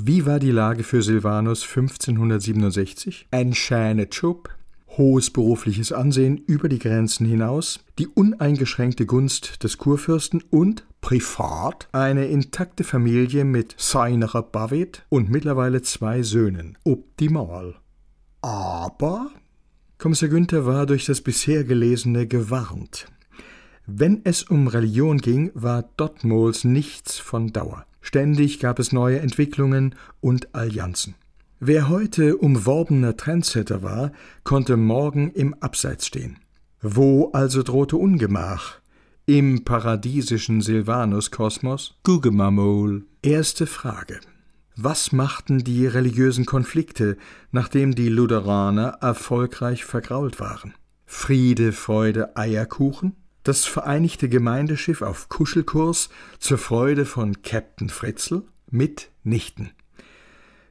Wie war die Lage für Silvanus 1567? Ein schöner Job, hohes berufliches Ansehen über die Grenzen hinaus, die uneingeschränkte Gunst des Kurfürsten und privat eine intakte Familie mit seiner Bavet und mittlerweile zwei Söhnen. Optimal. Aber Kommissar Günther war durch das bisher Gelesene gewarnt. Wenn es um Religion ging, war Dottmols nichts von Dauer. Ständig gab es neue Entwicklungen und Allianzen. Wer heute umworbener Trendsetter war, konnte morgen im Abseits stehen. Wo also drohte Ungemach? Im paradiesischen Silvanus-Kosmos? Gugemamol. Erste Frage. Was machten die religiösen Konflikte, nachdem die Lutheraner erfolgreich vergrault waren? Friede, Freude, Eierkuchen? Das vereinigte Gemeindeschiff auf Kuschelkurs zur Freude von Captain Fritzel? Mitnichten.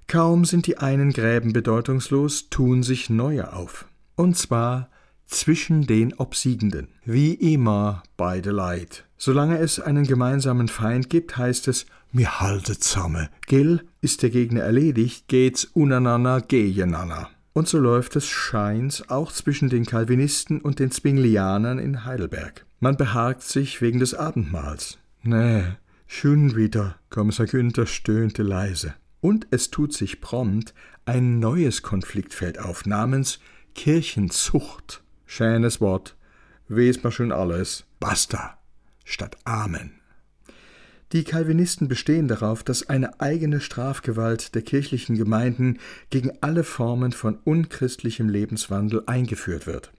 Kaum sind die einen Gräben bedeutungslos, tun sich neue auf. Und zwar zwischen den Obsiegenden. Wie immer beide Leid. Solange es einen gemeinsamen Feind gibt, heißt es, mir haltet zusammen. Gill, ist der Gegner erledigt, geht's uneinander gegeneinander. Und so läuft es scheins auch zwischen den Calvinisten und den Zwinglianern in Heidelberg. Man behagt sich wegen des Abendmahls. Nee, schon wieder, Kommissar Günther stöhnte leise. Und es tut sich prompt ein neues Konfliktfeld auf, namens Kirchenzucht. Schönes Wort. Weiß man schon alles. Basta statt Amen. Die Calvinisten bestehen darauf, dass eine eigene Strafgewalt der kirchlichen Gemeinden gegen alle Formen von unchristlichem Lebenswandel eingeführt wird.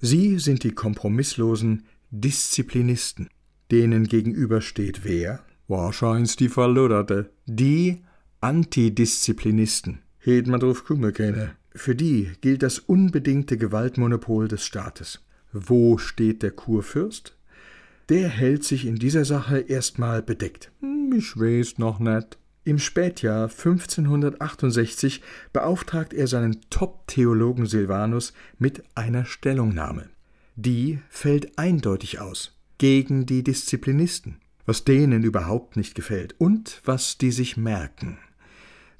Sie sind die kompromisslosen Disziplinisten. Denen gegenüber steht wer? Wahrscheinlich die Verloderte. Die Antidisziplinisten. Hätt man drauf kommen können. Für die gilt das unbedingte Gewaltmonopol des Staates. Wo steht der Kurfürst? Der hält sich in dieser Sache erstmal bedeckt. Ich weiß noch nicht. Im Spätjahr 1568 beauftragt er seinen Top-Theologen Silvanus mit einer Stellungnahme. Die fällt eindeutig aus gegen die Disziplinisten, was denen überhaupt nicht gefällt und was die sich merken.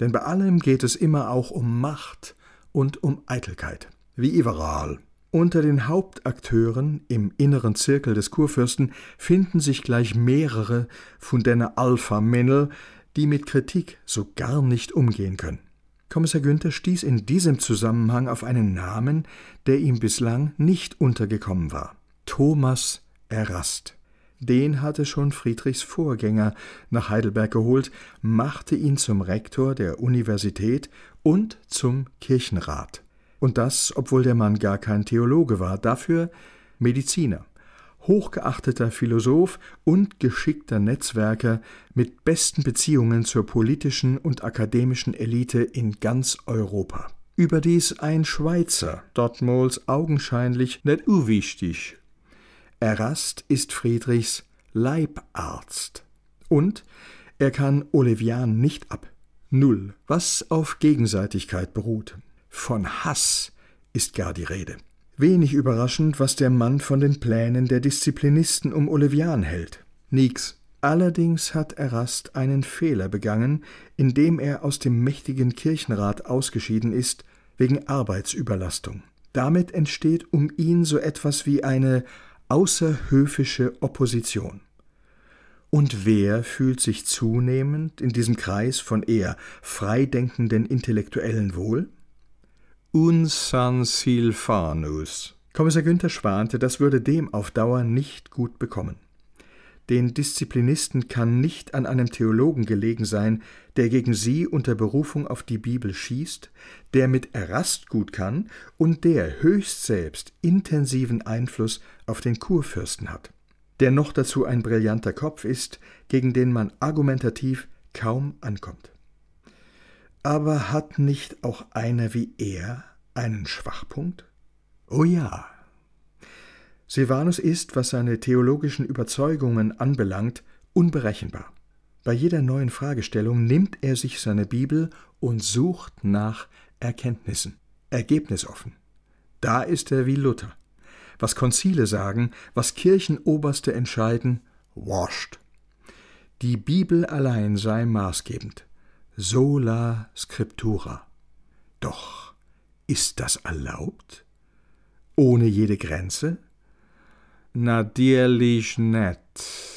Denn bei allem geht es immer auch um Macht und um Eitelkeit, wie überall. Unter den Hauptakteuren im inneren Zirkel des Kurfürsten finden sich gleich mehrere von deiner Alpha-Männel, die mit Kritik so gar nicht umgehen können. Kommissar Günther stieß in diesem Zusammenhang auf einen Namen, der ihm bislang nicht untergekommen war. Thomas Erast. Den hatte schon Friedrichs Vorgänger nach Heidelberg geholt, machte ihn zum Rektor der Universität und zum Kirchenrat. Und das, obwohl der Mann gar kein Theologe war, dafür Mediziner, hochgeachteter Philosoph und geschickter Netzwerker mit besten Beziehungen zur politischen und akademischen Elite in ganz Europa. Überdies ein Schweizer, Dortmols augenscheinlich nicht unwichtig. Erast ist Friedrichs Leibarzt. Und er kann Olivian nicht ab. Null, was auf Gegenseitigkeit beruht. Von Hass ist gar die Rede. Wenig überraschend, was der Mann von den Plänen der Disziplinisten um Olivian hält. Nix. Allerdings hat Erast einen Fehler begangen, indem er aus dem mächtigen Kirchenrat ausgeschieden ist, wegen Arbeitsüberlastung. Damit entsteht um ihn so etwas wie eine außerhöfische Opposition. Und wer fühlt sich zunehmend in diesem Kreis von eher freidenkenden Intellektuellen wohl? Unsan Silvanus. Kommissar Günther schwante, das würde dem auf Dauer nicht gut bekommen. Den Disziplinisten kann nicht an einem Theologen gelegen sein, der gegen sie unter Berufung auf die Bibel schießt, der mit Erast gut kann und der höchst selbst intensiven Einfluss auf den Kurfürsten hat, der noch dazu ein brillanter Kopf ist, gegen den man argumentativ kaum ankommt. Aber hat nicht auch einer wie er einen Schwachpunkt? Oh ja. Silvanus ist, was seine theologischen Überzeugungen anbelangt, unberechenbar. Bei jeder neuen Fragestellung nimmt er sich seine Bibel und sucht nach Erkenntnissen, ergebnisoffen. Da ist er wie Luther. Was Konzile sagen, was Kirchenoberste entscheiden, wascht. Die Bibel allein sei maßgebend sola scriptura. Doch ist das erlaubt? Ohne jede Grenze? Natürlich net.